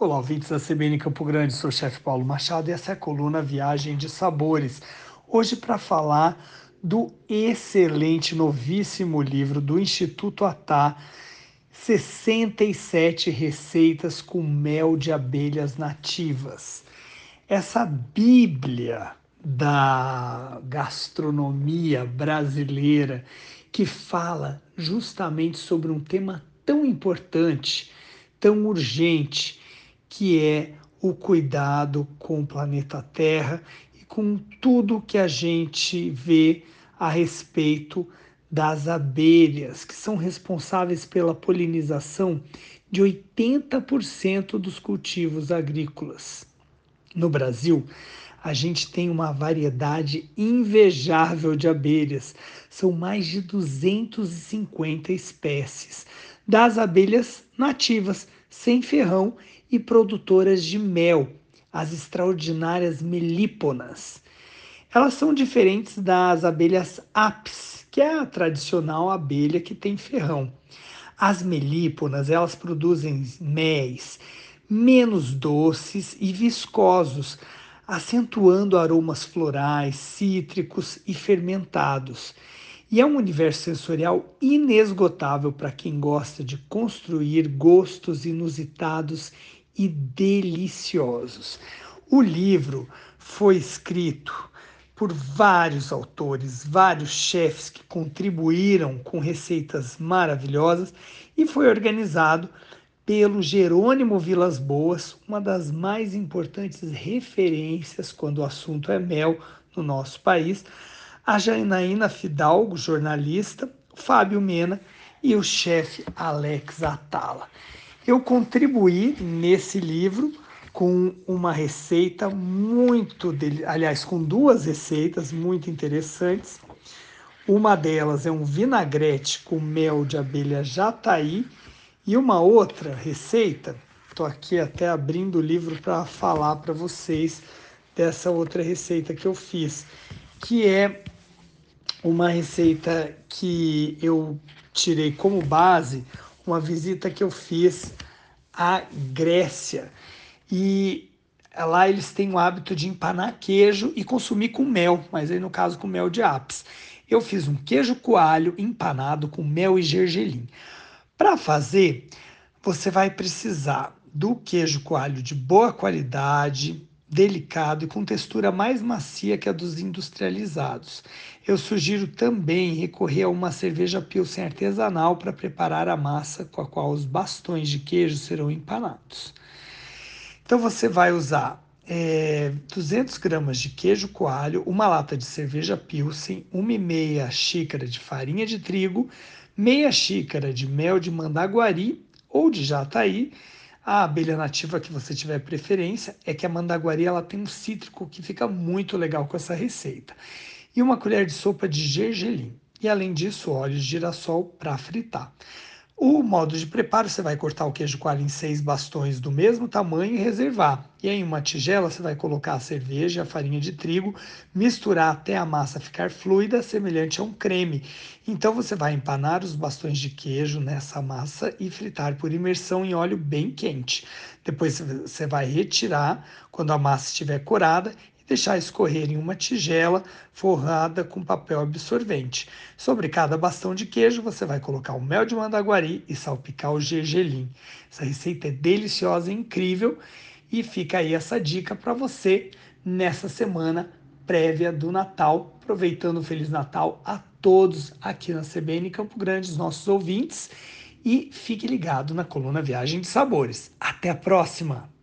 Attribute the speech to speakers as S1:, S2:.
S1: Olá, ouvintes da CBN Campo Grande, sou o chefe Paulo Machado e essa é a coluna Viagem de Sabores. Hoje para falar do excelente, novíssimo livro do Instituto Atá, 67 receitas com mel de abelhas nativas. Essa bíblia da gastronomia brasileira que fala justamente sobre um tema tão importante, tão urgente, que é o cuidado com o planeta Terra e com tudo que a gente vê a respeito das abelhas, que são responsáveis pela polinização de 80% dos cultivos agrícolas. No Brasil, a gente tem uma variedade invejável de abelhas. São mais de 250 espécies das abelhas nativas, sem ferrão e produtoras de mel, as extraordinárias melíponas. Elas são diferentes das abelhas apis, que é a tradicional abelha que tem ferrão. As melíponas, elas produzem méis menos doces e viscosos, acentuando aromas florais, cítricos e fermentados. E é um universo sensorial inesgotável para quem gosta de construir gostos inusitados e deliciosos. O livro foi escrito por vários autores, vários chefes que contribuíram com receitas maravilhosas e foi organizado pelo Jerônimo Vilas Boas, uma das mais importantes referências quando o assunto é mel no nosso país, a Janaína Fidalgo, jornalista, Fábio Mena e o chefe Alex Atala. Eu contribuí nesse livro com uma receita muito, aliás, com duas receitas muito interessantes. Uma delas é um vinagrete com mel de abelha jataí e uma outra receita, estou aqui até abrindo o livro para falar para vocês dessa outra receita que eu fiz, que é uma receita que eu tirei como base uma visita que eu fiz à Grécia. E lá eles têm o hábito de empanar queijo e consumir com mel, mas aí no caso com mel de apis. Eu fiz um queijo coalho empanado com mel e gergelim. Para fazer, você vai precisar do queijo coalho de boa qualidade, delicado e com textura mais macia que a dos industrializados. Eu sugiro também recorrer a uma cerveja Pilsen artesanal para preparar a massa com a qual os bastões de queijo serão empanados. Então você vai usar é, 200 gramas de queijo coalho, uma lata de cerveja Pilsen, uma e meia xícara de farinha de trigo, meia xícara de mel de mandaguari ou de jataí, a abelha nativa que você tiver preferência é que a mandaguari ela tem um cítrico que fica muito legal com essa receita. E uma colher de sopa de gergelim. E além disso, óleo de girassol para fritar. O modo de preparo, você vai cortar o queijo coalho em seis bastões do mesmo tamanho e reservar. E aí, em uma tigela, você vai colocar a cerveja, a farinha de trigo, misturar até a massa ficar fluida, semelhante a um creme. Então, você vai empanar os bastões de queijo nessa massa e fritar por imersão em óleo bem quente. Depois, você vai retirar quando a massa estiver corada deixar escorrer em uma tigela forrada com papel absorvente. Sobre cada bastão de queijo, você vai colocar o mel de mandaguari e salpicar o gergelim. Essa receita é deliciosa e incrível e fica aí essa dica para você nessa semana prévia do Natal, aproveitando o Feliz Natal a todos aqui na CBN Campo Grande, os nossos ouvintes, e fique ligado na coluna Viagem de Sabores. Até a próxima!